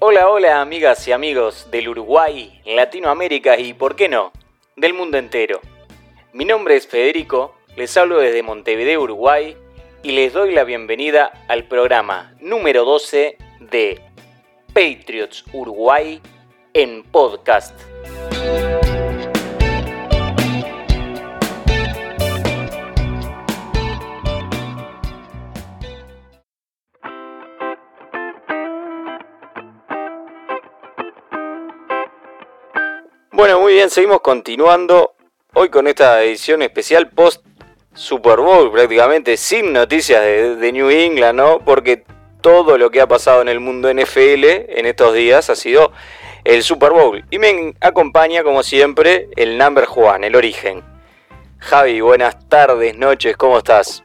Hola, hola amigas y amigos del Uruguay, Latinoamérica y, ¿por qué no?, del mundo entero. Mi nombre es Federico, les hablo desde Montevideo, Uruguay, y les doy la bienvenida al programa número 12 de Patriots Uruguay en podcast. Muy bien, seguimos continuando hoy con esta edición especial post Super Bowl prácticamente, sin noticias de, New England, ¿no? Porque todo lo que ha pasado en el mundo NFL en estos días ha sido el Super Bowl. Y me acompaña, como siempre, el number Juan, el origen. Javi, buenas tardes, noches, ¿cómo estás?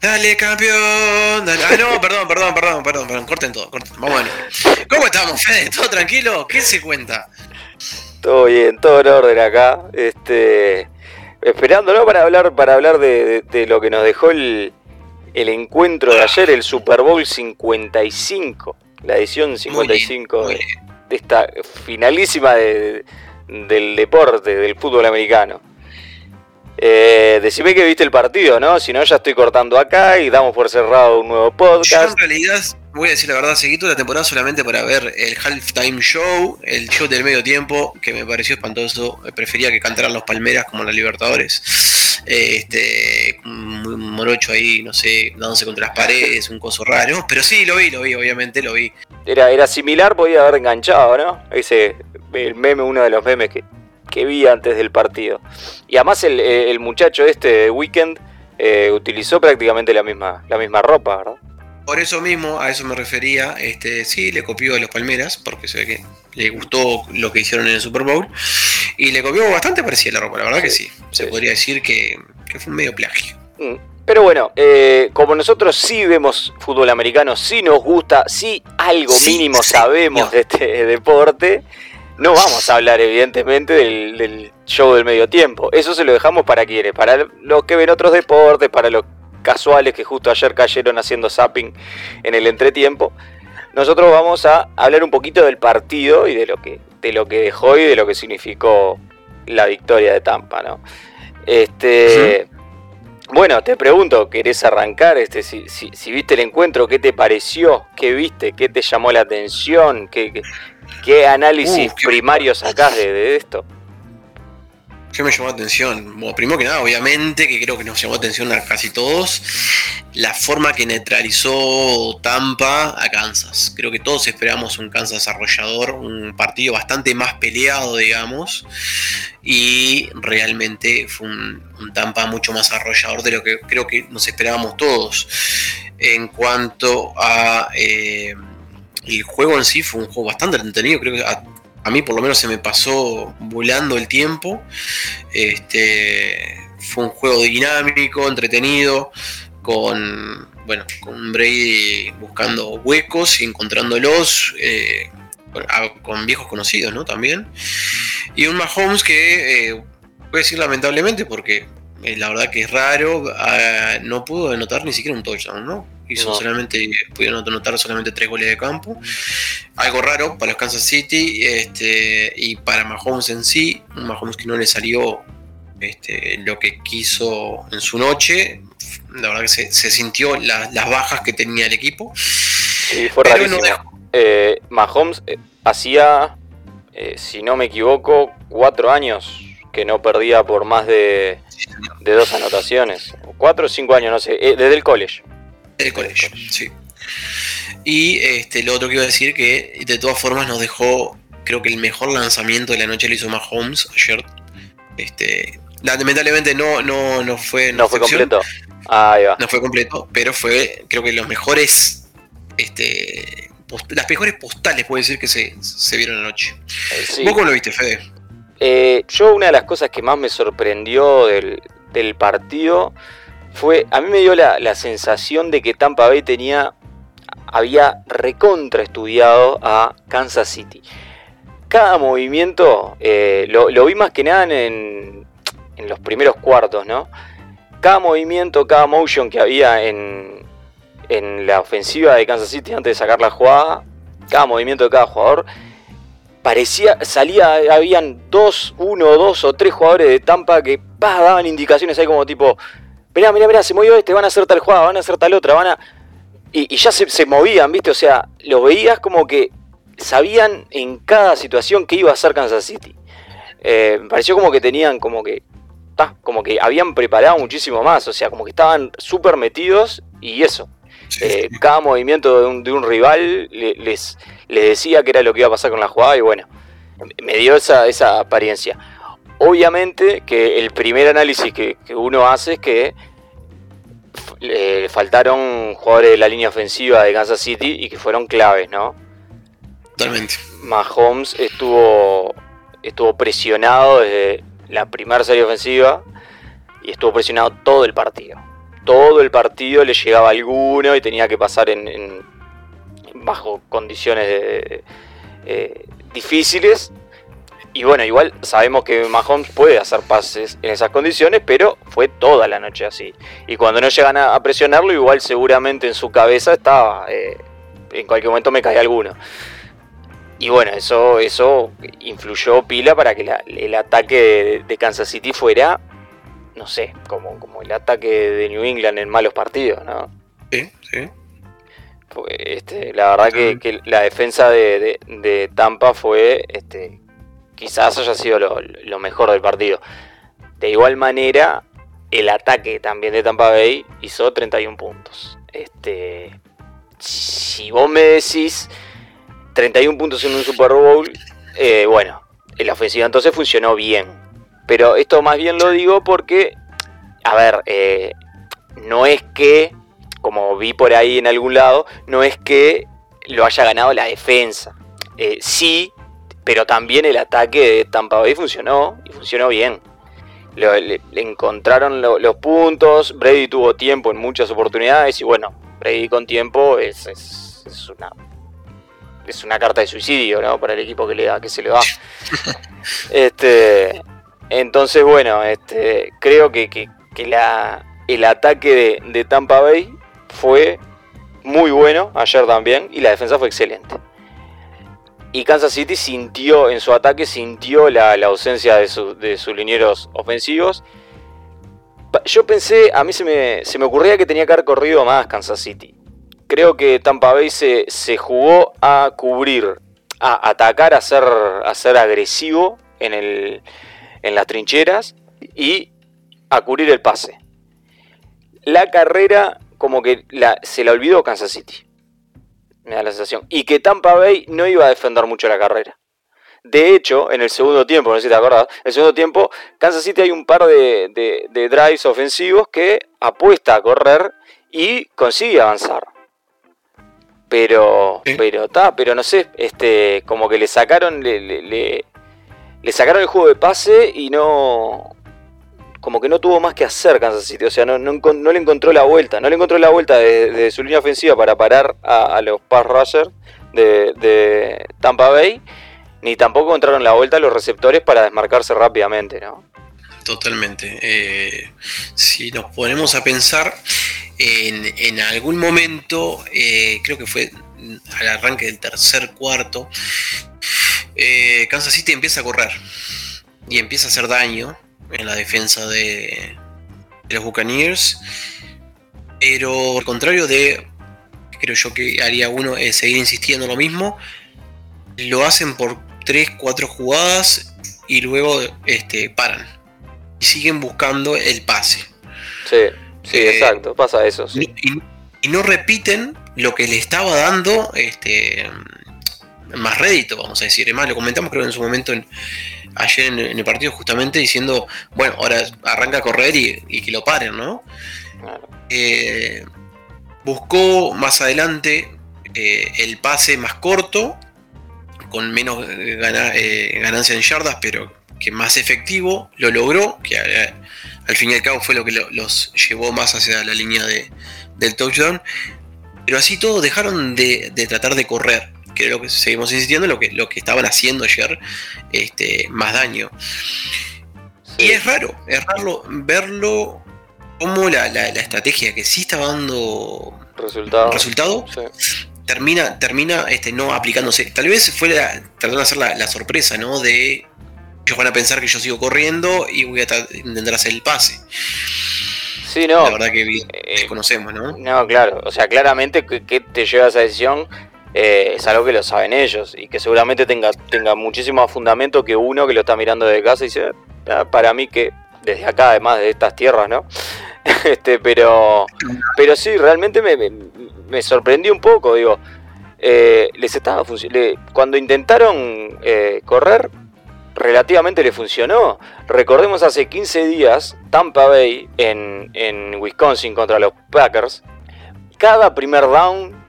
Dale, campeón. Dale. Ah, no, perdón, perdón, perdón, perdón, perdón. Corten todo. Vamos ¿Cómo estamos, Fede? ¿Todo tranquilo? ¿Qué se cuenta? Todo bien, todo en orden acá. Este, esperando, ¿no? Para hablar, para hablar de, lo que nos dejó el, encuentro de ayer, el Super Bowl 55, la edición 55 de esta finalísima del deporte, del fútbol americano. Eh, decime que viste el partido, ¿no? Si no, ya estoy cortando acá y damos por cerrado un nuevo podcast. Yo en realidad, voy a decir la verdad, seguí toda la temporada solamente para ver el halftime show, el show del medio tiempo, que me pareció espantoso. Prefería que cantaran los Palmeras como los Libertadores. Este, un morocho ahí, no sé, dándose contra las paredes, un coso raro. Pero sí, lo vi, lo vi, obviamente lo vi. Era, era similar, podía haber enganchado, ¿no? Ese, el meme, uno de los memes que, que vi antes del partido. Y además el, el muchacho este de Weekend eh, utilizó prácticamente la misma, la misma ropa, ¿verdad? Por eso mismo, a eso me refería, este, sí, le copió a los Palmeras, porque se ve que le gustó lo que hicieron en el Super Bowl, y le copió bastante parecía la ropa, la verdad que sí, se podría decir que, fue un medio plagio. Mm. Pero bueno, eh, como nosotros sí vemos fútbol americano, sí nos gusta, sí algo mínimo sabemos de este deporte, no vamos a hablar, evidentemente, del, show del medio tiempo. Eso se lo dejamos para quienes, para los que ven otros deportes, para los casuales que justo ayer cayeron haciendo zapping en el entretiempo. Nosotros vamos a hablar un poquito del partido y de lo que, de lo que dejó y de lo que significó la victoria de Tampa, ¿no? Este. Bueno, te pregunto, ¿querés arrancar? Este, si, si, viste el encuentro, ¿qué te pareció? ¿Qué viste? ¿Qué te llamó la atención? ¿Qué, qué, análisis primario sacás de, esto? ¿Qué me llamó la atención? Bueno, primero que nada, obviamente, que creo que nos llamó la atención a casi todos, la forma que neutralizó Tampa a Kansas. Creo que todos esperamos un Kansas arrollador, un partido bastante más peleado, digamos, y realmente fue un, Tampa mucho más arrollador de lo que creo que nos esperábamos todos. En cuanto a eh, el juego en sí, fue un juego bastante entretenido, creo que a, a mí por lo menos se me pasó volando el tiempo. Este, fue un juego dinámico, entretenido, con, bueno, con Brady buscando huecos y encontrándolos. Eh, con viejos conocidos, ¿no? También. Y un Mahomes que, eh, puede decir lamentablemente, porque eh, la verdad que es raro, ah, no pudo anotar ni siquiera un touchdown, ¿no? Hizo solamente, pudieron anotar solamente tres goles de campo. Algo raro para los Kansas City este, y para Mahomes en sí. Mahomes que no le salió este, lo que quiso en su noche. La verdad que se, sintió las bajas que tenía el equipo. Sí, fue rarísimo. Eh, Mahomes eh, hacía, eh, si no me equivoco, cuatro años que no perdía por más de, de dos anotaciones. Cuatro o cinco años, no sé, desde el college. El colegio, sí. Y este, lo otro que iba a decir que de todas formas nos dejó, creo que el mejor lanzamiento de la noche lo hizo Mahomes ayer. Este, lamentablemente no, no, no fue. No fue completo. Ah, ahí va. No fue completo, pero fue, creo que los mejores. Este, las mejores postales, puede decir, que se, se vieron anoche. Eh, ¿Vos cómo lo viste, Fede? Eh, yo, una de las cosas que más me sorprendió del, del partido fue, a mí me dio la, sensación de que Tampa Bay tenía, había recontra estudiado a Kansas City. Cada movimiento, eh, lo, vi más que nada en, en los primeros cuartos, ¿no? cada movimiento, cada motion que había en, en la ofensiva de Kansas City antes de sacar la jugada, cada movimiento de cada jugador, parecía, salía, habían dos, uno, dos o tres jugadores de Tampa que daban indicaciones ahí como tipo, mirá, mirá, mirá, se movió este, van a hacer tal jugada, van a hacer tal otra, van a... Y, ya se, movían, ¿viste? O sea, lo veías como que sabían en cada situación qué iba a hacer Kansas City. Eh, me pareció como que tenían como que como que habían preparado muchísimo más, o sea, como que estaban súper metidos y eso. Eh, cada movimiento de un, rival les, decía que era lo que iba a pasar con la jugada y bueno, me dio esa, esa apariencia. Obviamente que el primer análisis que, uno hace es que le faltaron jugadores de la línea ofensiva de Kansas City y que fueron claves, ¿no? Totalmente. Mahomes estuvo, estuvo presionado desde la primera serie ofensiva y estuvo presionado todo el partido. Todo el partido le llegaba alguno y tenía que pasar en, bajo condiciones eh, difíciles. Y bueno, igual sabemos que Mahomes puede hacer pases en esas condiciones, pero fue toda la noche así. Y cuando no llegan a, presionarlo, igual seguramente en su cabeza estaba, eh, en cualquier momento me cae alguno. Y bueno, eso, eso influyó pila para que el ataque de, Kansas City fuera, no sé, como, como el ataque de New England en malos partidos, ¿no? Sí, sí. Este, la verdad que, la defensa de, Tampa fue, este, quizás haya sido lo, mejor del partido. De igual manera, el ataque también de Tampa Bay hizo 31 puntos. Este, si vos me decís 31 puntos en un Super Bowl, eh, bueno, la ofensiva entonces funcionó bien. Pero esto más bien lo digo porque, a ver, eh, no es que, como vi por ahí en algún lado, no es que lo haya ganado la defensa. Eh, sí, pero también el ataque de Tampa Bay funcionó y funcionó bien. Le, encontraron los puntos, Brady tuvo tiempo en muchas oportunidades y bueno, Brady con tiempo es, es una es una carta de suicidio, ¿no? Para el equipo que le da, que se le va. este, entonces, bueno, este, creo que, la, el ataque de, Tampa Bay fue muy bueno ayer también y la defensa fue excelente. Y Kansas City sintió, en su ataque, sintió la, ausencia de, de sus linieros ofensivos. Yo pensé, a mí se me, se me ocurría que tenía que haber corrido más Kansas City creo que Tampa Bay se, jugó a cubrir, a atacar, a ser, a ser agresivo en, el, en las trincheras y a cubrir el pase. La carrera como que se la olvidó Kansas City. Me da la sensación. Y que Tampa Bay no iba a defender mucho la carrera. De hecho, en el segundo tiempo, no sé si te acordás, en el segundo tiempo, Kansas City hay un par de, de drives ofensivos que apuesta a correr y consigue avanzar. Pero, pero está, pero no sé, este, como que le sacaron, le, le, le, sacaron el juego de pase y no, como que no tuvo más que hacer Kansas City, o sea, no, le encontró la vuelta, no le encontró la vuelta de, su línea ofensiva para parar a, los pass rushers de, de, Tampa Bay, ni tampoco encontraron la vuelta a los receptores para desmarcarse rápidamente, ¿no? Totalmente. Eh, si nos ponemos a pensar, en, algún momento, eh, creo que fue al arranque del tercer cuarto, eh, Kansas City empieza a correr y empieza a hacer daño en la defensa de, los Buccaneers. Pero al contrario de, creo yo que haría uno, es seguir insistiendo en lo mismo, lo hacen por 3, 4 jugadas y luego este, paran y siguen buscando el pase. Sí, sí, eh, exacto, pasa eso. Y, no repiten lo que le estaba dando este más rédito, vamos a decir. Además, lo comentamos creo en su momento ayer en, el partido justamente diciendo, bueno, ahora arranca a correr y, que lo paren, ¿no? Eh, buscó más adelante eh, el pase más corto, con menos ganancia en yardas, pero que más efectivo, lo logró, que al fin y al cabo fue lo que los llevó más hacia la línea de, del touchdown. Pero así todo dejaron de, tratar de correr, que es lo que seguimos insistiendo, lo que, lo que estaban haciendo ayer, este, más daño. Y es raro, es raro verlo cómo la, estrategia que sí estaba dando resultado, resultado termina, termina este, no aplicándose. Tal vez fue tratando de hacer la, sorpresa, ¿no? De ellos van a pensar que yo sigo corriendo y voy a intentar hacer el pase. Sí, no. La verdad que eh, conocemos, ¿no? No, claro. O sea, claramente que, te lleva a esa decisión eh, es algo que lo saben ellos y que seguramente tenga, tenga muchísimo fundamento que uno que lo está mirando desde casa y dice, ah, para mí que desde acá, además de estas tierras, ¿no? este, pero, pero sí, realmente me, me, sorprendió un poco, digo. Eh, les estaba cuando intentaron correr relativamente le funcionó. Recordemos hace 15 días, Tampa Bay en, en Wisconsin contra los Packers, cada primer down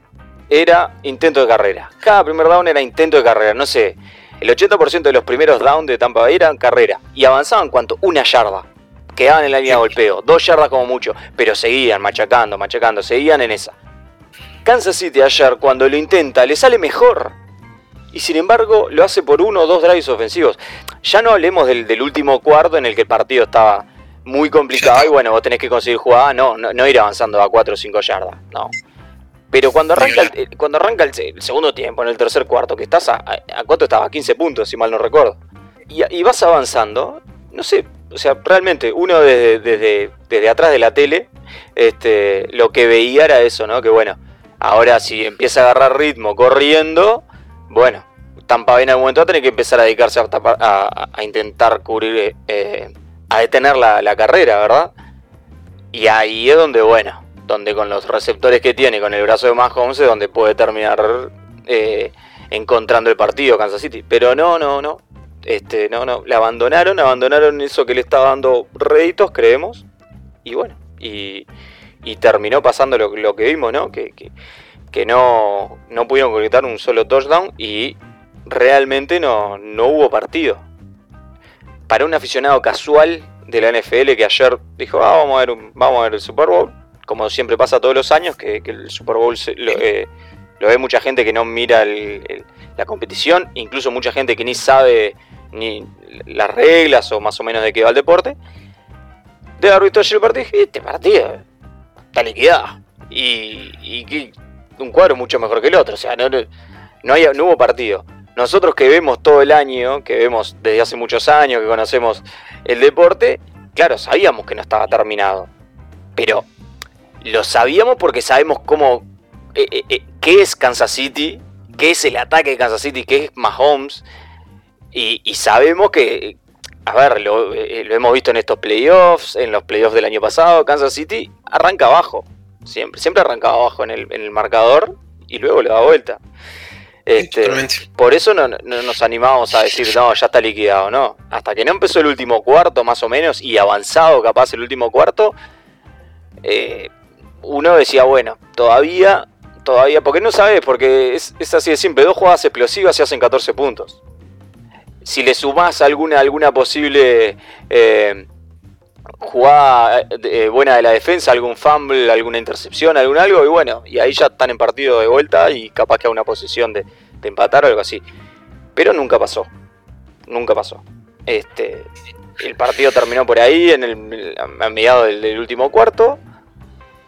era intento de carrera. Cada primer down era intento de carrera. No sé, el 80% de los primeros downs de Tampa Bay eran carrera. Y avanzaban cuánto? Una yarda. Quedaban en la línea de golpeo. Dos yardas como mucho. Pero seguían machacando, machacando. Seguían en esa. Kansas City ayer cuando lo intenta le sale mejor y sin embargo lo hace por uno o dos drives ofensivos. Ya no hablemos del, último cuarto en el que el partido estaba muy complicado y bueno, vos tenés que conseguir jugada, no, no, ir avanzando a 4 o 5 yardas, no. Pero cuando arranca, el, cuando arranca el, segundo tiempo, en el tercer cuarto, que estás a, a, cuánto estaba, 15 puntos, si mal no recuerdo, y, vas avanzando, no sé, o sea, realmente uno desde, desde, desde atrás de la tele, este, lo que veía era eso, ¿no? Que bueno, ahora si empieza a agarrar ritmo corriendo, bueno, Tampa Bay en algún momento va a tener que empezar a dedicarse a, intentar cubrir, eh, a detener la, carrera, ¿verdad? Y ahí es donde, bueno, donde con los receptores que tiene, con el brazo de Mahomes, es donde puede terminar eh, encontrando el partido Kansas City. Pero no, no, no. Este, no, no. Le abandonaron, abandonaron eso que le estaba dando réditos, creemos. Y bueno, y, terminó pasando lo, que vimos, ¿no? que, que no, no pudieron concretar un solo touchdown y realmente no, no hubo partido. Para un aficionado casual de la NFL que ayer dijo, ah, vamos, a ver vamos a ver el Super Bowl, como siempre pasa todos los años, que, el Super Bowl eh, lo, ve mucha gente que no mira la competición, incluso mucha gente que ni sabe ni las reglas o más o menos de qué va el deporte. De ayer el partido, dije, este partido está liquidado. Y, y, un cuadro mucho mejor que el otro. O sea, no, no, hay, no hubo partido. Nosotros que vemos todo el año, que vemos desde hace muchos años, que conocemos el deporte, claro, sabíamos que no estaba terminado. Pero lo sabíamos porque sabemos cómo. Eh, eh, eh, qué es Kansas City, qué es el ataque de Kansas City, qué es Mahomes. Y, y sabemos que. A ver, lo, lo hemos visto en estos playoffs, en los playoffs del año pasado, Kansas City arranca abajo. Siempre, siempre arrancaba abajo en el, marcador y luego le da vuelta. Este, por eso no, nos animábamos a decir, no, ya está liquidado, no. Hasta que no empezó el último cuarto, más o menos, y avanzado capaz el último cuarto, eh, uno decía, bueno, todavía, todavía, porque no sabes, porque es, así de simple, dos jugadas explosivas se hacen 14 puntos. Si le sumás alguna, alguna posible eh, jugada eh, eh, buena de la defensa, algún fumble, alguna intercepción, algún algo, y bueno, y ahí ya están en partido de vuelta y capaz que a una posición de, empatar o algo así. Pero nunca pasó. Nunca pasó. Este, el partido terminó por ahí en el, a mediados del, último cuarto.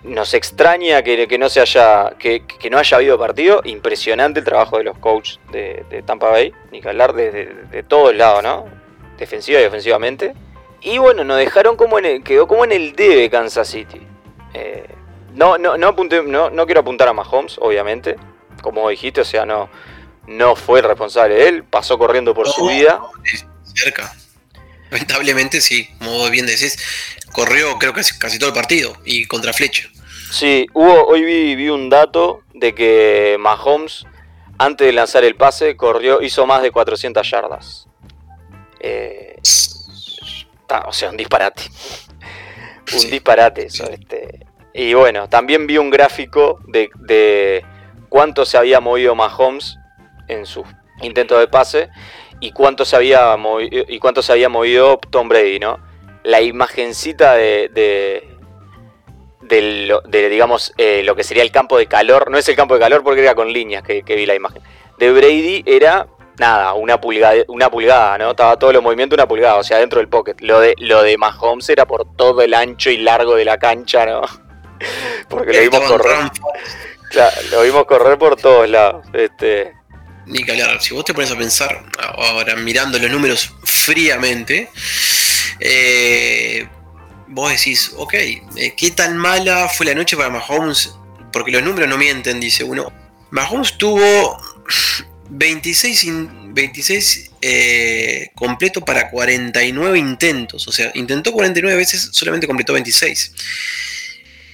Nos extraña que, que no se haya. Que, no haya habido partido. Impresionante el trabajo de los coaches de, Tampa Bay. Ni que hablar de, de todos lados, ¿no? Defensiva y ofensivamente. Y bueno, nos dejaron como en el, quedó como en el debe Kansas City. Eh, no, no, no, apunté, no, no quiero apuntar a Mahomes, obviamente. Como dijiste, o sea, no, no fue el responsable de él, pasó corriendo por su vida. Cerca. Lamentablemente sí, como bien decís, corrió creo que casi todo el partido y contra Flecha. Sí, hubo, hoy vi, vi un dato de que Mahomes, antes de lanzar el pase, corrió, hizo más de 400 yardas. Eh, o sea, un disparate. un disparate eso. Este. Y bueno, también vi un gráfico de, cuánto se había movido Mahomes en su intento de pase y cuánto se había movido, y cuánto se había movido Tom Brady, ¿no? La imagencita de, de, digamos, eh, lo que sería el campo de calor, no es el campo de calor porque era con líneas que, que vi la imagen. De Brady era nada, una pulgada, una pulgada, ¿no? Estaba todo los movimientos una pulgada, o sea, dentro del pocket. Lo de, lo de Mahomes era por todo el ancho y largo de la cancha, ¿no? Porque lo vimos correr. lo vimos correr por todos lados. Este. Ni que hablar, si vos te pones a pensar, ahora mirando los números fríamente, eh, vos decís, ok, eh, ¿qué tan mala fue la noche para Mahomes? Porque los números no mienten, dice uno. Mahomes tuvo 26, 26 eh, completo para 49 intentos. O sea, intentó 49 veces, solamente completó 26.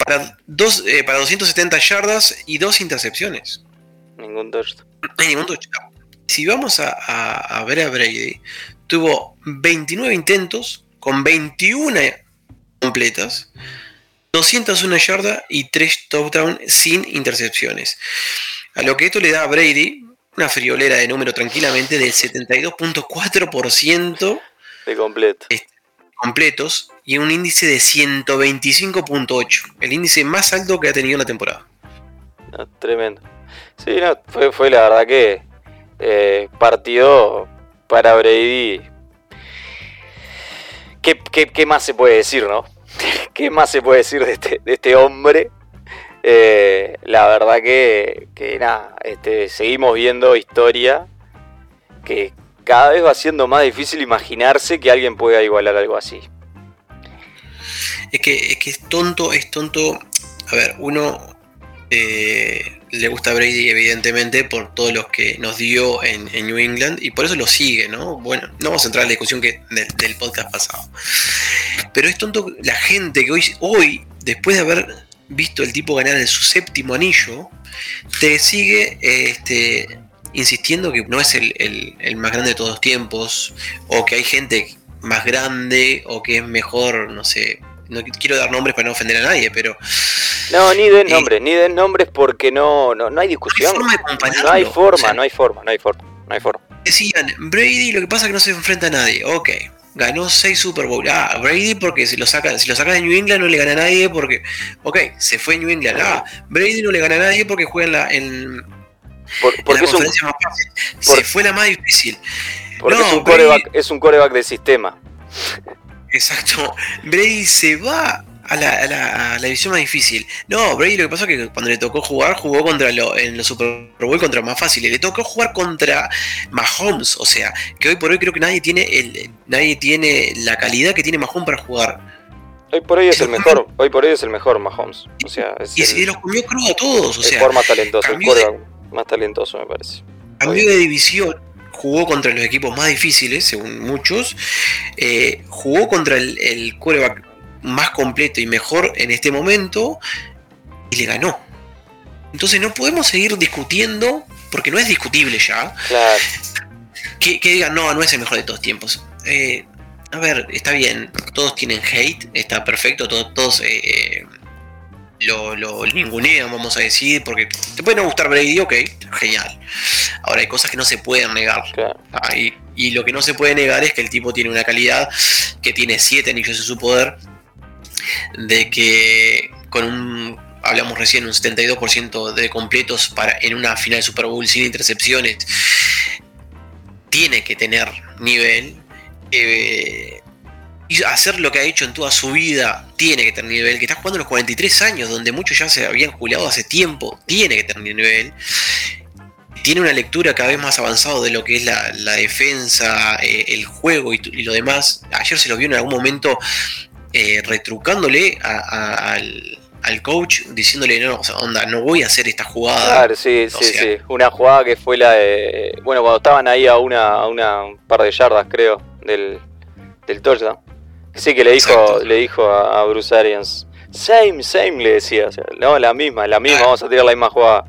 Para, dos, eh, para 270 yardas y dos intercepciones. Ningún touchdown. Ningún touchdown. Si vamos a, a, ver a Brady, tuvo 29 intentos con 21 completas, 201 yardas y 3 touchdowns sin intercepciones. A lo que esto le da a Brady una friolera de número tranquilamente del 72.4% de completo. completos y un índice de 125.8, el índice más alto que ha tenido la temporada. tremendo. Sí, fue, la verdad que eh, partido para Brady. ¿Qué, ¿Qué, más se puede decir, no? ¿Qué más se puede decir de este, de este hombre? Eh, la verdad que, nada, este, seguimos viendo historia que cada vez va siendo más difícil imaginarse que alguien pueda igualar algo así. Es que es, tonto, es tonto. A ver, uno eh, le gusta a Brady evidentemente por todos los que nos dio en, New England y por eso lo sigue, ¿no? Bueno, no vamos a entrar en la discusión que, del, podcast pasado. Pero es tonto la gente que hoy, hoy, después de haber visto el tipo ganar en su séptimo anillo, te sigue este, insistiendo que no es el, más grande de todos los tiempos, o que hay gente más grande, o que es mejor, no sé, no quiero dar nombres para no ofender a nadie, pero... No, ni den nombres, ni den nombres porque no, no, hay discusión. No hay forma, no hay forma, no hay forma, no hay forma. Decían, Brady lo que pasa es que no se enfrenta a nadie, ok ganó 6 Super Bowl. Ah, Brady porque si lo saca, si lo saca de New England no le gana a nadie porque. Ok, se fue New England. Ah, Brady no le gana a nadie porque juega en la. En, porque la conferencia más fácil. se fue la más difícil. Porque es, un coreback, es un coreback de sistema. Exacto. Brady se va a la, a, la, división más difícil. No, Brady lo que pasó es que cuando le tocó jugar, jugó contra lo, en los Super Bowl contra más fáciles. Le tocó jugar contra Mahomes. O sea, que hoy por hoy creo que nadie tiene el, nadie tiene la calidad que tiene Mahomes para jugar. Hoy por hoy es el mejor, hoy por hoy es el mejor Mahomes. O sea, y se los comió crudo a todos. O sea, el más talentoso, el más talentoso me parece. Cambió de división, jugó contra los equipos más difíciles, según muchos. Eh, jugó contra el, el quarterback más completo y mejor en este momento y le ganó. Entonces no podemos seguir discutiendo, porque no es discutible ya, que, digan, no, no es el mejor de todos tiempos. Eh, a ver, está bien, todos tienen hate, está perfecto, todos, todos eh, lo, lo, ningunean, vamos a decir, porque te puede no gustar Brady, ok, genial. Ahora hay cosas que no se pueden negar. y lo que no se puede negar es que el tipo tiene una calidad, que tiene siete anillos en su poder, de que con un, hablamos recién, un 72% de completos para, en una final de Super Bowl sin intercepciones, tiene que tener nivel. Eh, y hacer lo que ha hecho en toda su vida tiene que tener nivel. Que está jugando a los 43 años, donde muchos ya se habían jubilado hace tiempo, tiene que tener nivel tiene una lectura cada vez más avanzada de lo que es la, defensa, eh, el juego y, y, lo demás. Ayer se lo vio en algún momento eh, retrucándole al, coach, diciéndole, no, onda, no voy a hacer esta jugada. Claro, sí, sí, sí. Una jugada que fue la de. Bueno, cuando estaban ahí a una, a una par de yardas, creo, del, del touchdown. Sí, que le dijo, le dijo a, Bruce Arians. Same, same, le decía. no, la misma, la misma, vamos a tirar la misma jugada.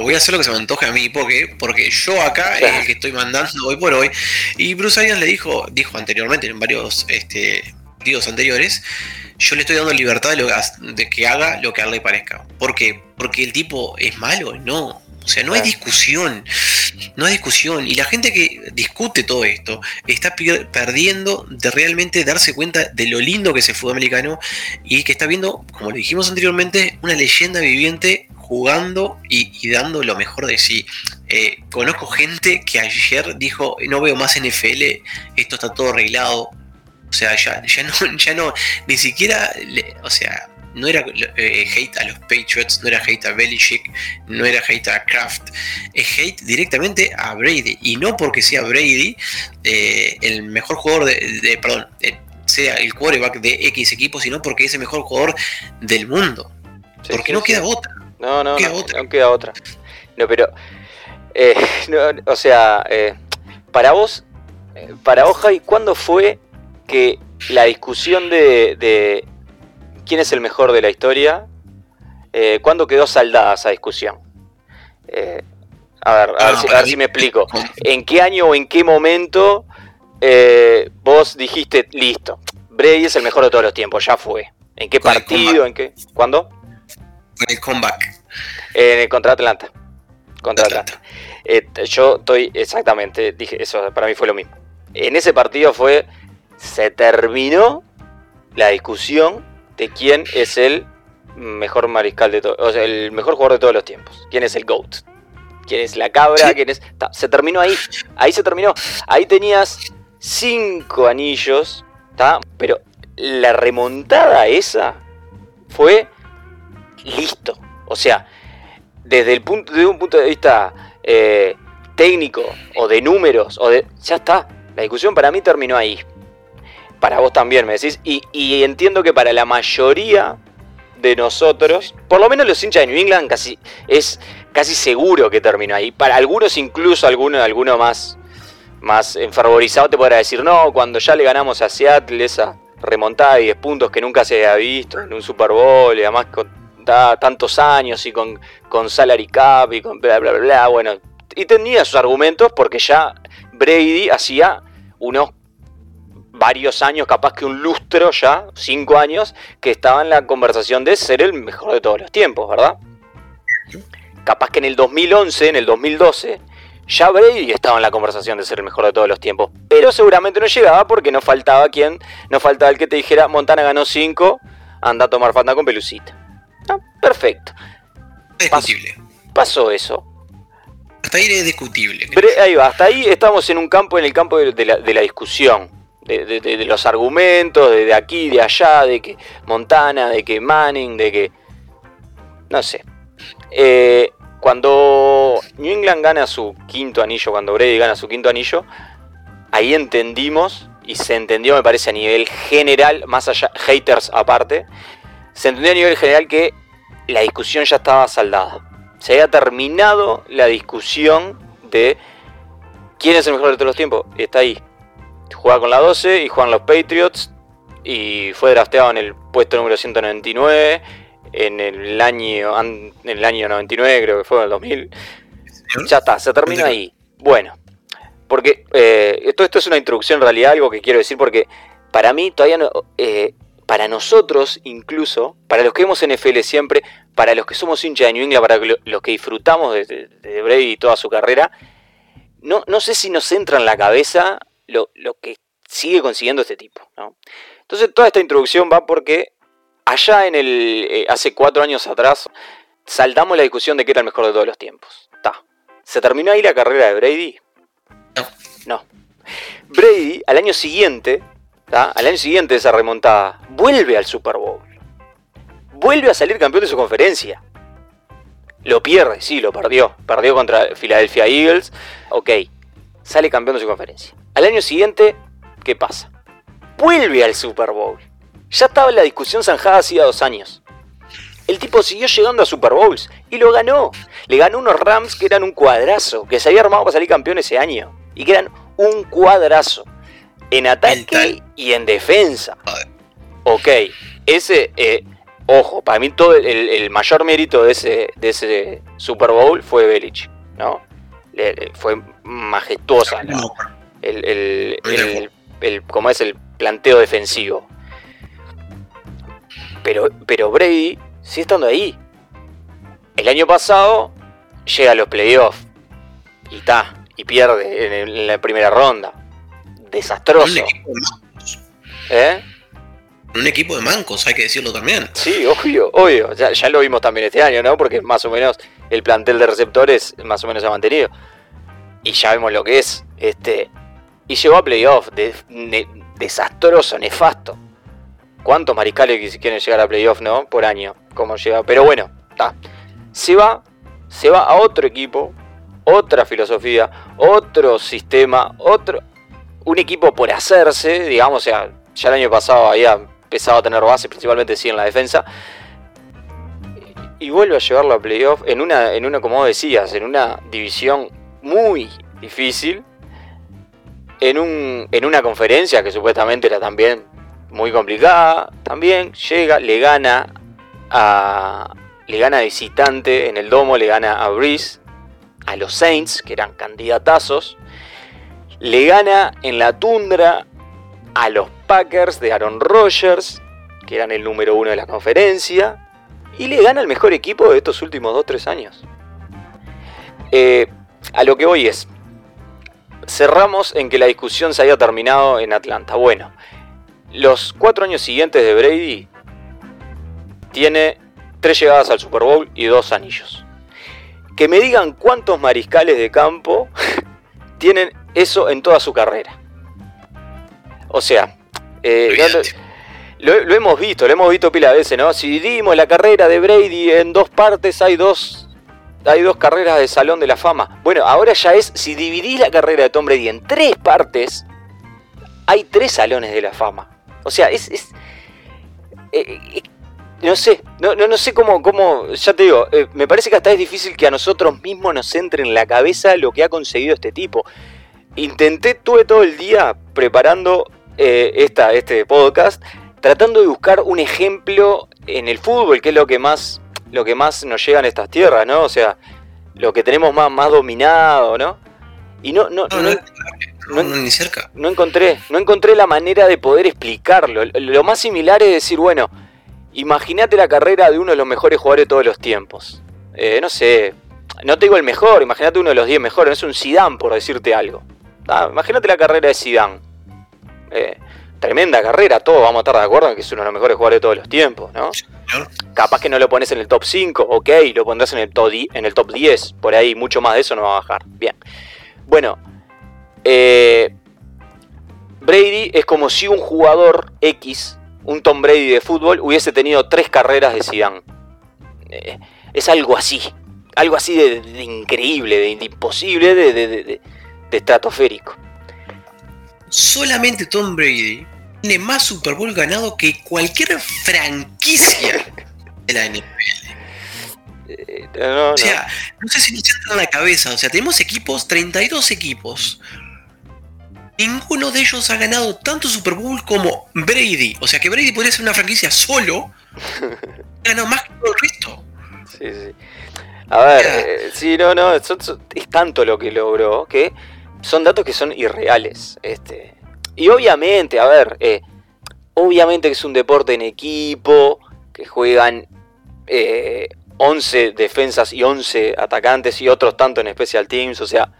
Voy a hacer lo que se me antoje a mí, porque, porque yo acá es el que estoy mandando hoy por hoy. Y Bruce Arians le dijo, dijo anteriormente en varios este, anteriores, yo le estoy dando libertad de, que haga lo que a él le parezca. ¿Por qué? Porque el tipo es malo, no. O sea, no hay discusión. No hay discusión. Y la gente que discute todo esto está perdiendo de realmente darse cuenta de lo lindo que es el fútbol americano y que está viendo, como le dijimos anteriormente, una leyenda viviente jugando y, dando lo mejor de sí. Eh, conozco gente que ayer dijo, no veo más NFL, esto está todo arreglado. O sea, ya, ya, no, ya no, ni siquiera, o sea, no era eh, hate a los Patriots, no era hate a Belichick, no era hate a Kraft, es hate directamente a Brady. Y no porque sea Brady eh, el mejor jugador de, perdón, eh, sea el quarterback de X equipo, sino porque es el mejor jugador del mundo. porque no queda otra. No, no, no, queda otra. no queda otra. No, pero, o sea, para vos, para vos, ¿cuándo fue que la discusión de quién es el mejor de la historia, eh, ¿cuándo quedó saldada esa discusión? Eh, a ver, a, ver, si, me explico. ¿En qué año o en qué momento eh, vos dijiste, listo, Brady es el mejor de todos los tiempos, ya fue? ¿En qué partido? ¿En qué? ¿Cuándo? En el comeback. En el contra Atlanta. Contra Atlanta. yo estoy, exactamente, dije, eso para mí fue lo mismo. En ese partido fue, se terminó la discusión de quién es el mejor mariscal de todo, o sea, el mejor jugador de todos los tiempos. ¿Quién es el GOAT? ¿Quién es la cabra? ¿Quién es? se terminó ahí. Ahí se terminó. Ahí tenías cinco anillos, ¿está? Pero la remontada esa fue listo. O sea, desde el punto, de un punto de vista eh, técnico o de números, o de. Ya está. La discusión para mí terminó ahí para vos también me decís, y, entiendo que para la mayoría de nosotros, por lo menos los hinchas de New England casi es casi seguro que terminó ahí. Para algunos incluso alguno, alguno más más enfervorizado te podrá decir, "No, cuando ya le ganamos a Seattle esa remontada de 10 puntos que nunca se había visto en un Super Bowl y además con tantos años y con, con salary cap y con bla bla bla, bueno, y tenía sus argumentos porque ya Brady hacía unos varios años, capaz que un lustro ya, cinco años, que estaba en la conversación de ser el mejor de todos los tiempos, ¿verdad? Capaz que en el 2011, en el 2012, ya Brady estaba en la conversación de ser el mejor de todos los tiempos. Pero seguramente no llegaba porque no faltaba quien, no faltaba el que te dijera, Montana ganó cinco, anda a tomar fanta con pelucita. Ah, perfecto. Discutible. Pasó, eso. Hasta ahí es discutible. ahí va, hasta ahí estamos en un campo, en el campo de la discusión de, los argumentos, de, aquí, de allá, de que Montana, de que Manning, de que... No sé. Eh, cuando New England gana su quinto anillo, cuando Brady gana su quinto anillo, ahí entendimos, y se entendió me parece a nivel general, más allá, haters aparte, se entendió a nivel general que la discusión ya estaba saldada. Se había terminado la discusión de quién es el mejor de todos los tiempos. Está ahí juega con la 12 y juegan los Patriots. Y fue drafteado en el puesto número 199 en el año, en el año 99, creo que fue en el 2000. Ya está, se termina ahí. Bueno, porque eh, todo esto es una introducción en realidad, algo que quiero decir, porque para mí todavía no. Eh, para nosotros, incluso, para los que vemos NFL siempre, para los que somos hinchas de New England, para los que disfrutamos de, de, Brady y toda su carrera, no, no sé si nos entra en la cabeza lo, que sigue consiguiendo este tipo. Entonces toda esta introducción va porque allá en el, eh, hace cuatro años atrás, saldamos la discusión de qué era el mejor de todos los tiempos. ¿Se terminó ahí la carrera de Brady? No. No. Brady, al año siguiente, al año siguiente de esa remontada, vuelve al Super Bowl. Vuelve a salir campeón de su conferencia. Lo pierde, sí, lo perdió. Perdió contra Philadelphia Eagles. Ok, sale campeón de su conferencia. Al año siguiente, ¿qué pasa? Vuelve al Super Bowl. Ya estaba la discusión zanjada hacía dos años. El tipo siguió llegando a Super Bowls y lo ganó. Le ganó unos Rams que eran un cuadrazo, que se había armado para salir campeón ese año. Y que eran un cuadrazo. En ataque y en defensa. Ok, ese, eh, ojo, para mí todo el, mayor mérito de ese, de ese Super Bowl fue Belichick, ¿no? Fue majestuosa el, el, como es el planteo defensivo. Pero, pero Brady sigue estando ahí. El año pasado llega a los playoffs y está, y pierde en, la primera ronda. Desastroso. ¿Eh? Un equipo de mancos, hay que decirlo también. Sí, obvio, obvio. Ya, ya, lo vimos también este año, ¿no? Porque más o menos el plantel de receptores más o menos se ha mantenido. Y ya vemos lo que es. Este, y llegó a playoff, desastroso, nefasto. ¿Cuántos mariscales quieren llegar a playoff, no? Por año, como llega. Pero bueno, está. Se va, se va a otro equipo, otra filosofía, otro sistema, otro. Un equipo por hacerse, digamos, sea, ya el año pasado había empezado a tener base, principalmente sí en la defensa. Y vuelve a llevarlo a playoff en una, en una, como decías, en una división muy difícil. En, un, en una conferencia que supuestamente era también muy complicada. También llega, le gana a. Le gana visitante en el domo, le gana a Breeze, a los Saints, que eran candidatazos. Le gana en la tundra a los Packers de Aaron Rodgers, que eran el número uno de la conferencia. Y le gana el mejor equipo de estos últimos 2-3 años. Eh, a lo que voy es, cerramos en que la discusión se haya terminado en Atlanta. Bueno, los cuatro años siguientes de Brady tiene tres llegadas al Super Bowl y dos anillos. Que me digan cuántos mariscales de campo tienen eso en toda su carrera. O sea, eh, lo, hemos visto, lo hemos visto pila de veces, ¿no? Si dividimos la carrera de Brady en dos partes, hay dos, hay dos carreras de Salón de la Fama. Bueno, ahora ya es, si dividís la carrera de Tom Brady en tres partes, hay tres Salones de la Fama. O sea, es. eh, eh, no sé, no, no, sé cómo, cómo, ya te digo, eh, me parece que hasta es difícil que a nosotros mismos nos entre en la cabeza lo que ha conseguido este tipo. Intenté, tuve todo el día preparando esta, este podcast, tratando de buscar un ejemplo en el fútbol, que es lo que más, lo que más nos llega en estas tierras, ¿no? O sea, lo que tenemos más, más dominado, ¿no? Y no, no, no, no, ni cerca. No encontré, no encontré la manera de poder explicarlo. Lo más similar es decir, bueno, imagínate la carrera de uno de los mejores jugadores de todos los tiempos. Eh, no sé, no te digo el mejor, imagínate uno de los 10 mejores, no es un Zidane por decirte algo. Ah, imagínate la carrera de Zidane. Eh, tremenda carrera, todos vamos a estar de acuerdo en que es uno de los mejores jugadores de todos los tiempos, ¿no? Capaz que no lo pones en el top 5, ok, lo pondrás en el top, en el top 10, por ahí mucho más de eso no va a bajar. Bien. Bueno, eh, Brady es como si un jugador X, un Tom Brady de fútbol, hubiese tenido tres carreras de Zidane. Eh, es algo así, algo así de, increíble, de, imposible, de, estratosférico. Solamente Tom Brady tiene más Super Bowl ganado que cualquier franquicia de la NFL. Eh, o sea, no sé si nos entra en la cabeza. O sea, tenemos equipos, 32 equipos. Ninguno de ellos ha ganado tanto Super Bowl como Brady. O sea que Brady podría ser una franquicia solo. ha ganado más que todo el resto. Sí, sí. A ver, eh, sí, no, no, es tanto lo que logró que son datos que son irreales. Este. Y obviamente, a ver, eh, obviamente que es un deporte en equipo, que juegan 11 eh, defensas y 11 atacantes y otros tanto en special teams, o sea,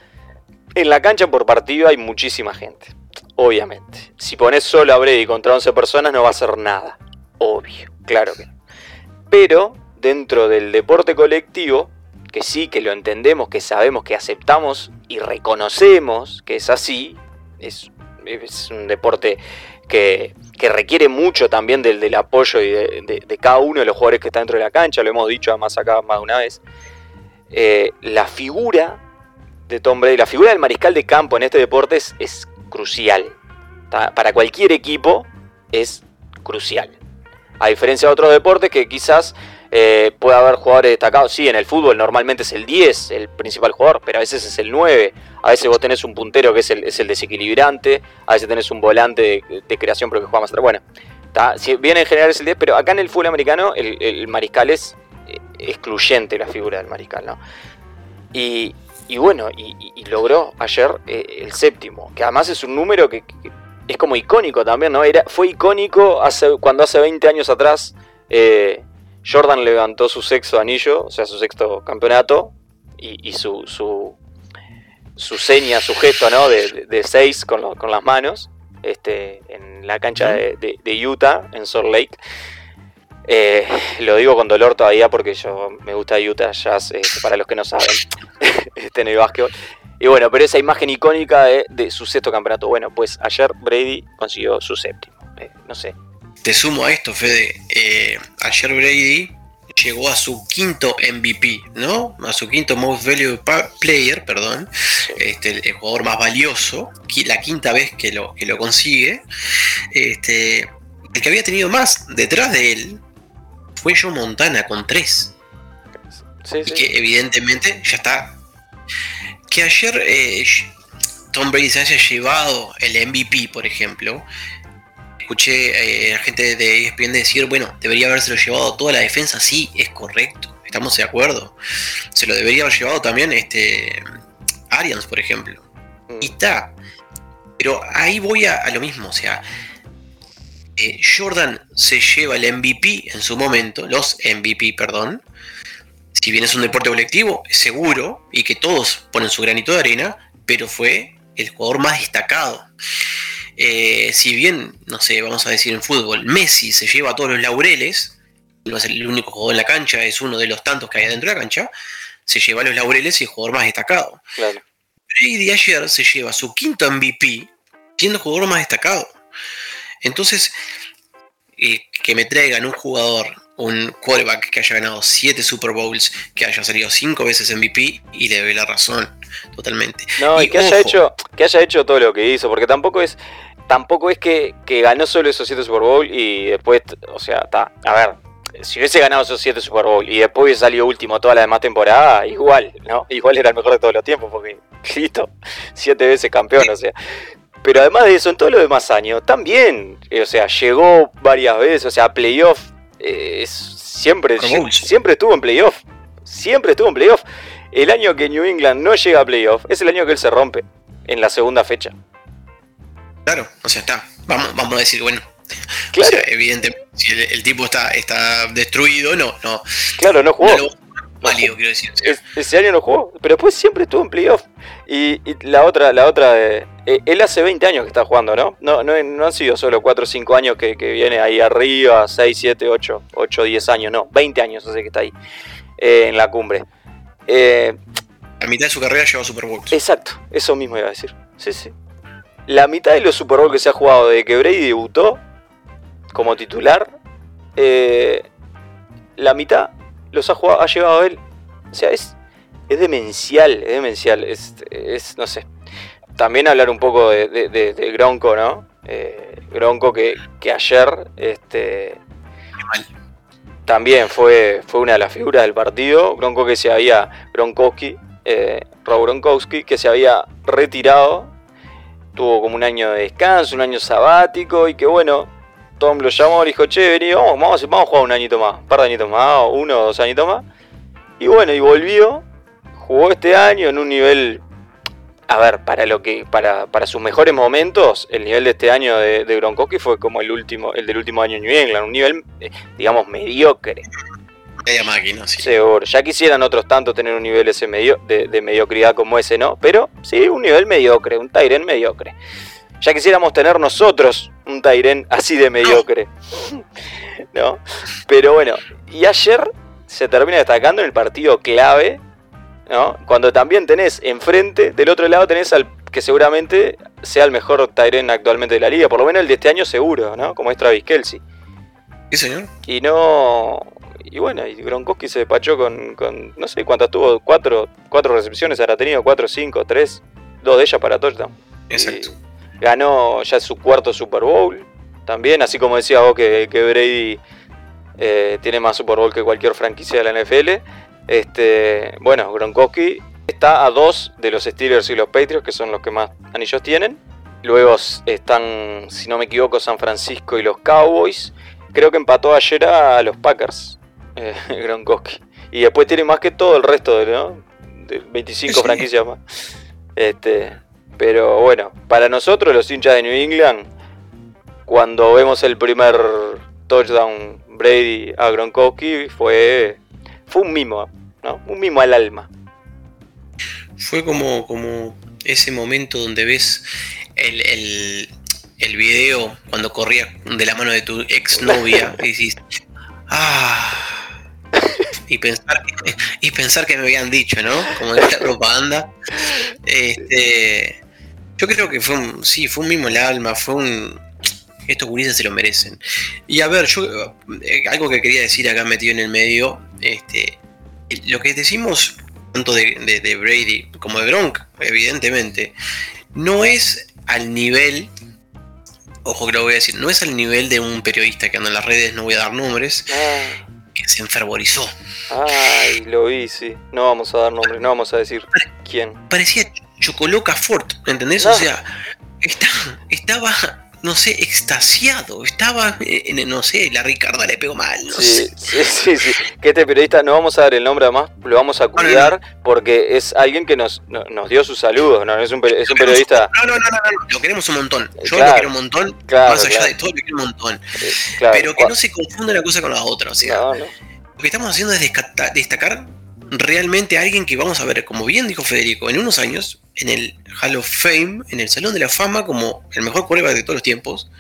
en la cancha por partido hay muchísima gente, obviamente. Si pones solo a Brady contra 11 personas no va a hacer nada, obvio, claro que no. Pero dentro del deporte colectivo, que sí, que lo entendemos, que sabemos, que aceptamos y reconocemos que es así, es, un deporte que, requiere mucho también del, apoyo y de, cada uno de los jugadores que está dentro de la cancha, lo hemos dicho además acá más de una vez. Eh, la figura de Tom Brady, la figura del mariscal de campo en este deporte es, crucial. Para cualquier equipo es crucial. A diferencia de otros deportes que quizás eh, puede haber jugadores destacados. Sí, en el fútbol normalmente es el 10, el principal jugador, pero a veces es el 9. A veces vos tenés un puntero que es el, desequilibrante. A veces tenés un volante de, creación pero que juega más atrás. Bueno, bien en general es el 10, pero acá en el fútbol americano el, mariscal es eh, excluyente la figura del mariscal, ¿no? Y, bueno, y, logró ayer eh, el séptimo, que además es un número que, es como icónico también, ¿no? Era, fue icónico hace, cuando hace 20 años atrás Jordan levantó su sexto anillo, o sea, su sexto campeonato, y, su, su, su, seña, su gesto, ¿no? De, de seis con, con, las manos, este, en la cancha de, de Utah, en Salt Lake. Eh, lo digo con dolor todavía porque yo me gusta Utah Jazz, este, para los que no saben, este en el básquetbol. Y bueno, pero esa imagen icónica de, su sexto campeonato. Bueno, pues ayer Brady consiguió su séptimo. Eh, no sé. Te sumo a esto, Fede. Eh, ayer Brady llegó a su quinto MVP, ¿no? A su quinto Most Valuable Player, perdón. Este, el, jugador más valioso. La quinta vez que lo, que lo consigue. Este, el que había tenido más detrás de él fue Joe Montana con tres. Sí, y que evidentemente ya está que ayer eh, Tom Brady se haya llevado el MVP, por ejemplo, escuché eh, gente de ESPN decir, bueno, debería habérselo llevado toda la defensa, sí, es correcto, estamos de acuerdo. Se lo debería haber llevado también este Arians, por ejemplo. Mm. Y está. Pero ahí voy a, lo mismo, o sea, eh, Jordan se lleva el MVP en su momento, los MVP, perdón, si bien es un deporte colectivo, seguro y que todos ponen su granito de arena, pero fue el jugador más destacado. Eh, si bien, no sé, vamos a decir en fútbol, Messi se lleva todos los laureles, no es el único jugador en la cancha, es uno de los tantos que hay dentro de la cancha, se lleva los laureles y el jugador más destacado. Claro. Brady ayer se lleva su quinto MVP siendo el jugador más destacado. Entonces, eh, que me traigan un jugador un quarterback que haya ganado 7 Super Bowls, que haya salido 5 veces MVP y le doy la razón totalmente. No, y, que haya hecho que haya hecho todo lo que hizo, porque tampoco es tampoco es que, ganó solo esos 7 Super Bowls y después, o sea, está, a ver, si hubiese ganado esos 7 Super Bowls y después hubiese salido último toda la demás temporada, igual, ¿no? Igual era el mejor de todos los tiempos, porque, listo, 7 veces campeón, o sea. Pero además de eso, en todos los demás años, también, o sea, llegó varias veces, o sea, playoff es, siempre, siempre estuvo en playoff. Siempre estuvo en playoff. El año que New England no llega a playoff es el año que él se rompe en la segunda fecha. Claro, o sea, está. Vamos, vamos a decir, bueno. Claro. evidentemente, si el, tipo está, está destruido, no, no. Claro, no jugó. quiero decir. ese año no jugó, pero después siempre estuvo en playoff. Y, la otra, la otra, eh, él hace 20 años que está jugando, ¿no? No, no, han sido solo 4 o 5 años que, viene ahí arriba, 6, 7, 8, 8, 10 años, no, 20 años hace que está ahí eh, en la cumbre. Eh, la mitad de su carrera lleva Super Bowl. Exacto, eso mismo iba a decir. Sí, sí. La mitad de los Super Bowl que se ha jugado desde que Brady debutó como titular, la mitad los ha, jugado, ha llevado él. O sea, es es demencial, es demencial, es, es no sé. También hablar un poco de, de, Gronco, ¿no? Eh, Gronco que, que, ayer este, también fue, fue una de las figuras del partido. Gronco que se había, Gronkowski, eh, Rob Gronkowski, que se había retirado, tuvo como un año de descanso, un año sabático y que bueno, Tom lo llamó y dijo, che, vení, vamos, vamos, vamos a jugar un añito más, un par de añitos más, uno o dos añitos más. Y bueno, y volvió jugó este año en un nivel a ver, para lo que para, para sus mejores momentos, el nivel de este año de, de fue como el último el del último año en New England, un nivel eh, digamos mediocre. Media máquina, sí. Seguro. Ya quisieran otros tantos tener un nivel ese medio de, mediocridad como ese, ¿no? Pero sí, un nivel mediocre, un Tyren mediocre. Ya quisiéramos tener nosotros un Tyren así de mediocre. ¿No? Pero bueno, y ayer se termina destacando en el partido clave cuando también tenés enfrente, del otro lado tenés al que seguramente sea el mejor Tyren actualmente de la liga, por lo menos el de este año seguro, ¿no? Como es Travis Kelsey. Sí, señor. Y no. Y bueno, y Gronkowski se despachó con, no sé cuántas tuvo, cuatro, cuatro recepciones habrá tenido, cuatro, cinco, tres, dos de ellas para touchdown. Exacto. ganó ya su cuarto Super Bowl, también, así como decía vos que, Brady eh, tiene más Super Bowl que cualquier franquicia de la NFL. Este, bueno, Gronkowski está a dos de los Steelers y los Patriots, que son los que más anillos tienen. Luego están, si no me equivoco, San Francisco y los Cowboys. Creo que empató ayer a los Packers, eh, Gronkowski. Y después tiene más que todo el resto de, ¿no? de 25 franquicias más. Este, pero bueno, para nosotros los hinchas de New England, cuando vemos el primer touchdown Brady a Gronkowski, fue fue un mimo, ¿no? Un mimo al alma. Fue como, como ese momento donde ves el, el, el video cuando corrías de la mano de tu ex novia y dices, ah, y pensar, y pensar que me habían dicho, ¿no? Como de la propaganda. Este, yo creo que fue un, sí, fue un mismo el alma, fue un, estos gurises se lo merecen. Y a ver, yo, eh, algo que quería decir acá metido en el medio, este, lo que decimos tanto de, de Brady como de Gronk, evidentemente, no es al nivel ojo que lo voy a decir, no es al nivel de un periodista que anda en las redes, no voy a dar nombres, ah. Que se enfervorizó. Ay, lo vi, sí. No vamos a dar nombres, no vamos a decir quién. Parecía Chocoloca Fort, ¿entendés? O sea, estaba no sé, extasiado. Estaba, en, no sé, la Ricarda le pegó mal. No sí, sí, sí, sí, Que este periodista, no vamos a dar el nombre además, lo vamos a cuidar porque es alguien que nos, nos dio sus saludos. No, es un, es un periodista. No, no, no, no, lo queremos un montón. Yo lo quiero un montón, más allá de todo, lo quiero un montón. Pero que no se confunda una cosa con la otra. O sea, lo que estamos haciendo es destacar realmente alguien que vamos a ver, como bien dijo Federico, en unos años en el Hall of Fame, en el Salón de la Fama, como el mejor quarterback de todos los tiempos.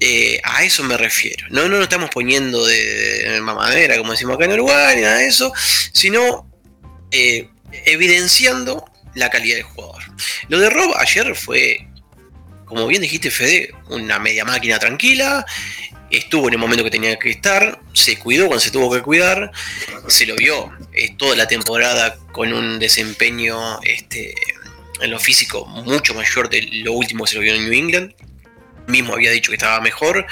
Eh, a eso me refiero. No, no nos estamos poniendo de, mamadera, como decimos acá en Uruguay, ni nada de eso, sino eh, evidenciando la calidad del jugador. Lo de Rob ayer fue, como bien dijiste, Fede, una media máquina tranquila. Estuvo en el momento que tenía que estar, se cuidó cuando se tuvo que cuidar, se lo vio toda la temporada con un desempeño este, en lo físico mucho mayor de lo último que se lo vio en New England. Mismo había dicho que estaba mejor.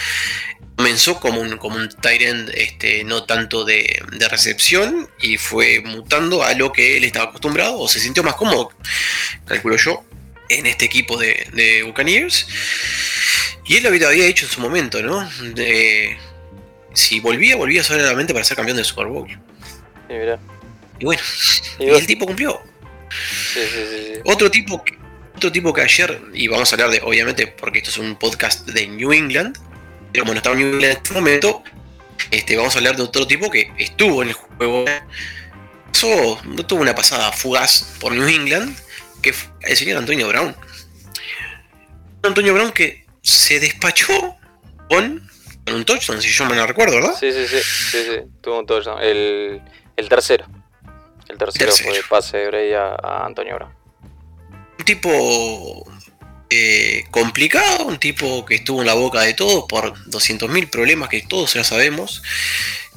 Comenzó como un, como un tight end, este, no tanto de, recepción, y fue mutando a lo que él estaba acostumbrado, o se sintió más cómodo, calculo yo, en este equipo de, de Buccaneers. Y él lo había dicho en su momento, ¿no? De, si volvía, volvía solamente para ser campeón del Super Bowl. Y bueno, y, el tipo cumplió. otro tipo otro tipo que ayer, y vamos a hablar de, obviamente, porque esto es un podcast de New England, pero como no estaba en New England en este momento, este, vamos a hablar de otro tipo que estuvo en el juego. Eso no tuvo una pasada fugaz por New England, que fue el señor Antonio Brown. Antonio Brown que se despachó con, un touchdown, si yo me lo recuerdo, ¿verdad? Sí, sí, sí, sí, sí. tuvo un touchdown. El, el tercero. El tercero, fue el pase de Bray a, Antonio Brown. Un tipo eh, complicado, un tipo que estuvo en la boca de todos por 200.000 problemas que todos ya sabemos,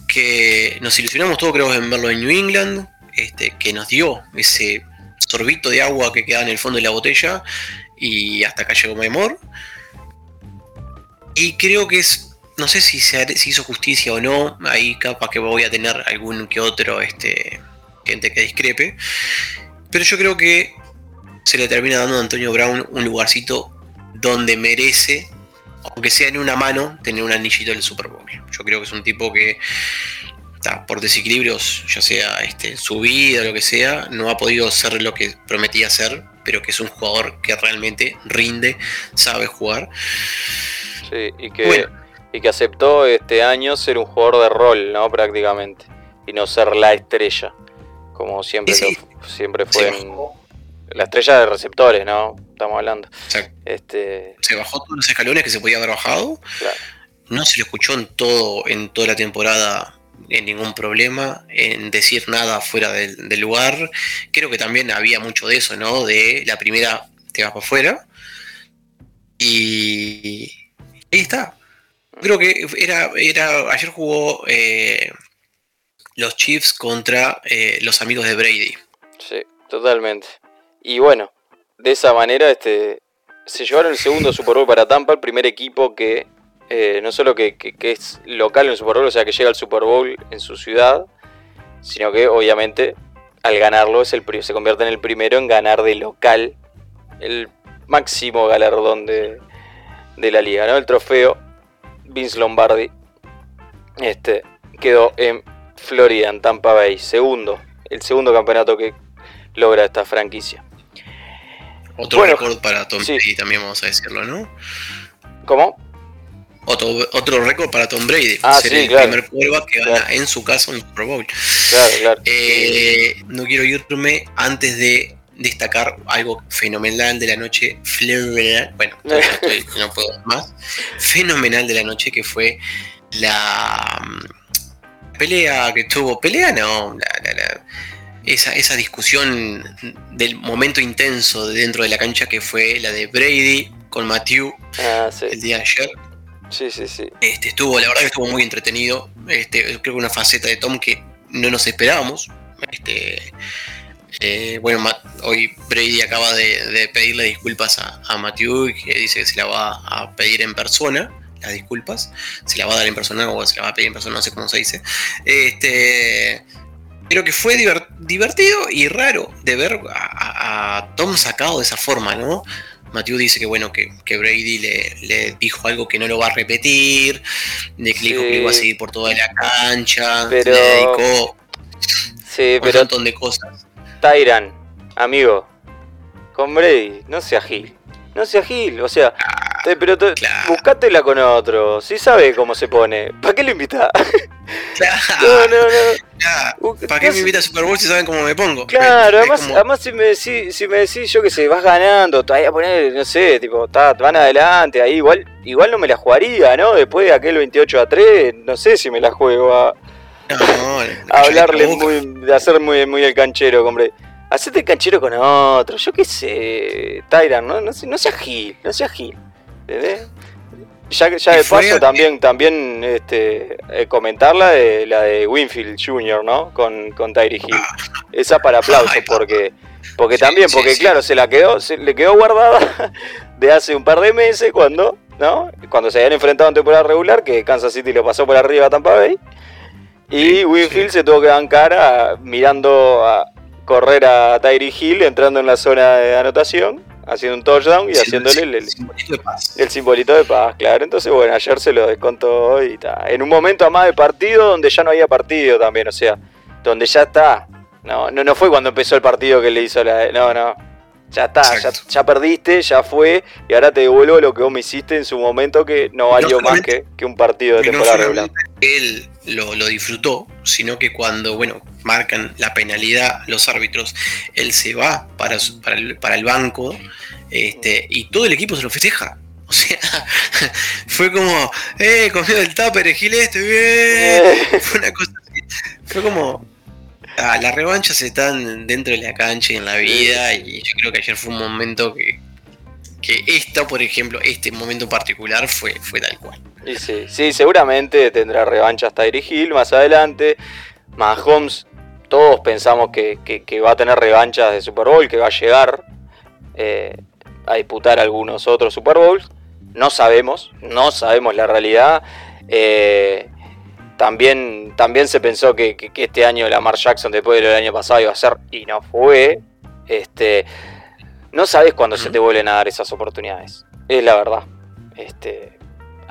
que nos ilusionamos todos creo en verlo en New England, este, que nos dio ese sorbito de agua que queda en el fondo de la botella y hasta acá llegó Memor. Y creo que es no sé si se hizo justicia o no, ahí capaz que voy a tener algún que otro este, gente que discrepe, pero yo creo que se le termina dando a Antonio Brown un lugarcito donde merece, aunque sea en una mano, tener un anillito del Super Bowl. Yo creo que es un tipo que por desequilibrios, ya sea este, su vida o lo que sea, no ha podido ser lo que prometía ser, pero que es un jugador que realmente rinde, sabe jugar. Sí, y que y que aceptó este año ser un jugador de rol, ¿no? Prácticamente. Y no ser la estrella. Como siempre, siempre fue la estrella de receptores, ¿no? Estamos hablando. Este... Se bajó todos los escalones que se podía haber bajado. No se lo escuchó en todo, en toda la temporada en ningún problema, en decir nada fuera del, del lugar. Creo que también había mucho de eso, ¿no? De la primera te vas para afuera. Y ahí está creo que era, era ayer jugó eh, los Chiefs contra eh, los amigos de Brady. Sí, totalmente. Y bueno, de esa manera este, se llevaron el segundo Super Bowl para Tampa, el primer equipo que eh, no solo que, es local en el Super Bowl, o sea que llega al Super Bowl en su ciudad, sino que obviamente al ganarlo es el, se convierte en el primero en ganar de local el máximo galardón de, de la liga, ¿no? El trofeo Vince Lombardi este, quedó en Florida, en Tampa Bay, segundo, el segundo campeonato que logra esta franquicia. Otro récord para Tom Brady también vamos a decirlo, ¿no? ¿Cómo? Otro, otro récord para Tom Brady. Ah, ser el primer quarterback que gana en su caso un Pro Bowl. Claro, claro. Eh, no quiero irme antes de destacar algo fenomenal de la noche, bueno, no puedo más, fenomenal de la noche que fue la mm, pelea que tuvo, pelea no, esa, esa discusión del momento intenso dentro de la cancha que fue la de Brady con Matthew Ah, sí. el día de ayer. Sí, sí, sí. Este, estuvo, la verdad que estuvo muy entretenido. Este, creo que una faceta de Tom que no nos esperábamos. Este, eh, bueno, hoy Brady acaba de, de pedirle disculpas a, a Matthew y que dice que se la va a pedir en persona. Las disculpas. Se la va a dar en persona o se la va a pedir en persona, no sé cómo se dice. Este. Creo que fue diver- divertido y raro de ver a, Tom sacado de esa forma, ¿no? Matthew dice que bueno, que, que Brady le, le dijo algo que no lo va a repetir, de que le dijo que iba a seguir por toda la cancha, Pero- le dedicó Sí, un pero montón de cosas. Tyran, amigo, con Brady, no sea Gil. No sea Gil, o sea, te- pero te- claro. buscátela con otro. Si sabe cómo se pone. ¿Para qué lo invita? Claro, No, no, no. claro. ¿Para qué me sé- invita a Super Bowl si saben cómo me pongo? Claro, además, como- además si me decís, si me decís yo que se vas ganando, todavía poner, no sé, tipo, ta, van adelante, ahí igual, igual no me la jugaría, ¿no? Después de aquel 28 a 3, no sé si me la juego a, no, hablarle muy, de hacer muy, muy el canchero, hombre. Hacete el canchero con otro, yo qué sé, Tyran, ¿no? No, no seas Gil, no seas Gil. ¿entendés? Ya, ya de paso también, también este, eh, comentar la de, la de Winfield Jr., ¿no? Con, con Tyree Hill. Esa para aplausos, porque, porque también, porque claro, se la quedó, se le quedó guardada de hace un par de meses cuando, ¿no? Cuando se habían enfrentado en temporada regular, que Kansas City lo pasó por arriba a Tampa Bay. Y Winfield sí. se tuvo que bancar a- mirando a correr a Tyree Hill, entrando en la zona de anotación, haciendo un touchdown y Sí, haciéndole sí, el, el- simbolito de paz. el simbolito de paz, claro. Entonces, bueno, ayer se lo descontó y ta. En un momento más de partido donde ya no había partido también, o sea, donde ya está. No, no, no fue cuando empezó el partido que le hizo la. No, no. Ya está, ya, perdiste, ya fue, y ahora te devuelvo lo que vos me hiciste en su momento que no valió más que, que un partido de no temporada regular. él lo, lo disfrutó, sino que cuando, bueno, marcan la penalidad los árbitros, él se va para, el, para el banco este, y todo el equipo se lo festeja. O sea, fue como, eh, comió el tupper, Gil este, bien. Fue una cosa así. Fue como, ah, las revanchas están dentro de la cancha y en la vida y yo creo que ayer fue un momento que, que esto, por ejemplo, este momento particular fue, fue tal cual. Y sí, sí, seguramente tendrá revanchas Tyree Hill más adelante. Mahomes, todos pensamos que, que- que va a tener revanchas de Super Bowl, que va a llegar eh, a disputar algunos otros Super Bowls. No sabemos, no sabemos la realidad. Eh, también, también se pensó que, que- que este año Lamar Jackson, después del año pasado, iba a ser y no fue. Este, no sabes cuándo se te vuelven a dar esas oportunidades. Es la verdad. Este,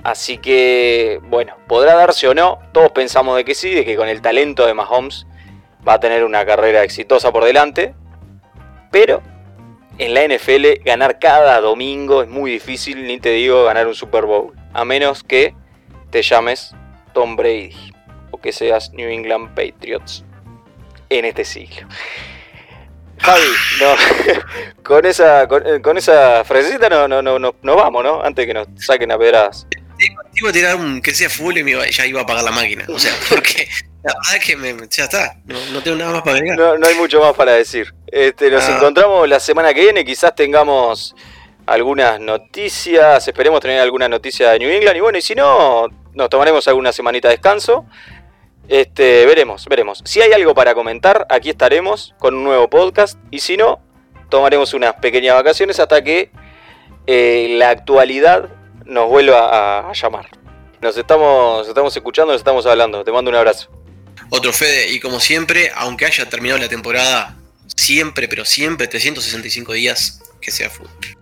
Así que, bueno, podrá darse o no. Todos pensamos de que sí, de que con el talento de Mahomes va a tener una carrera exitosa por delante. Pero en la NFL ganar cada domingo es muy difícil, ni te digo ganar un Super Bowl. A menos que te llames Tom Brady o que seas New England Patriots en este siglo. Javi, no, con esa con, eh, con esa frasecita no, no, no, no, no vamos, ¿no? Antes que nos saquen a pedradas. Te iba a tirar un que sea full y me iba- ya iba a apagar la máquina. O sea, porque la verdad es que me, ya está. No, no tengo nada más para agregar. No, no hay mucho más para decir. Este, nos Ah. encontramos la semana que viene, quizás tengamos algunas noticias, esperemos tener alguna noticia de New England y bueno, y si no, nos tomaremos alguna semanita de descanso. Este, veremos, veremos. Si hay algo para comentar, aquí estaremos con un nuevo podcast y si no, tomaremos unas pequeñas vacaciones hasta que eh, la actualidad nos vuelva a, llamar. Nos estamos, estamos escuchando, nos estamos hablando. Te mando un abrazo. Otro Fede, y como siempre, aunque haya terminado la temporada, siempre, pero siempre, 365 días que sea fútbol.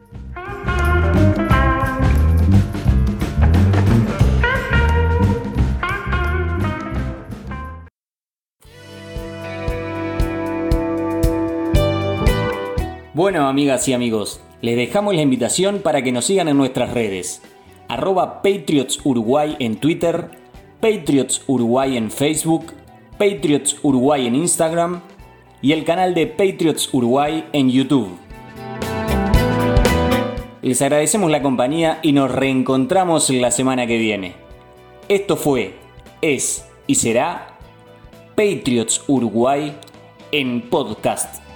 Bueno, amigas y amigos, les dejamos la invitación para que nos sigan en nuestras redes. Arroba Patriots Uruguay en Twitter, Patriots Uruguay en Facebook, Patriots Uruguay en Instagram y el canal de Patriots Uruguay en YouTube. Les agradecemos la compañía y nos reencontramos la semana que viene. Esto fue, es y será Patriots Uruguay en podcast.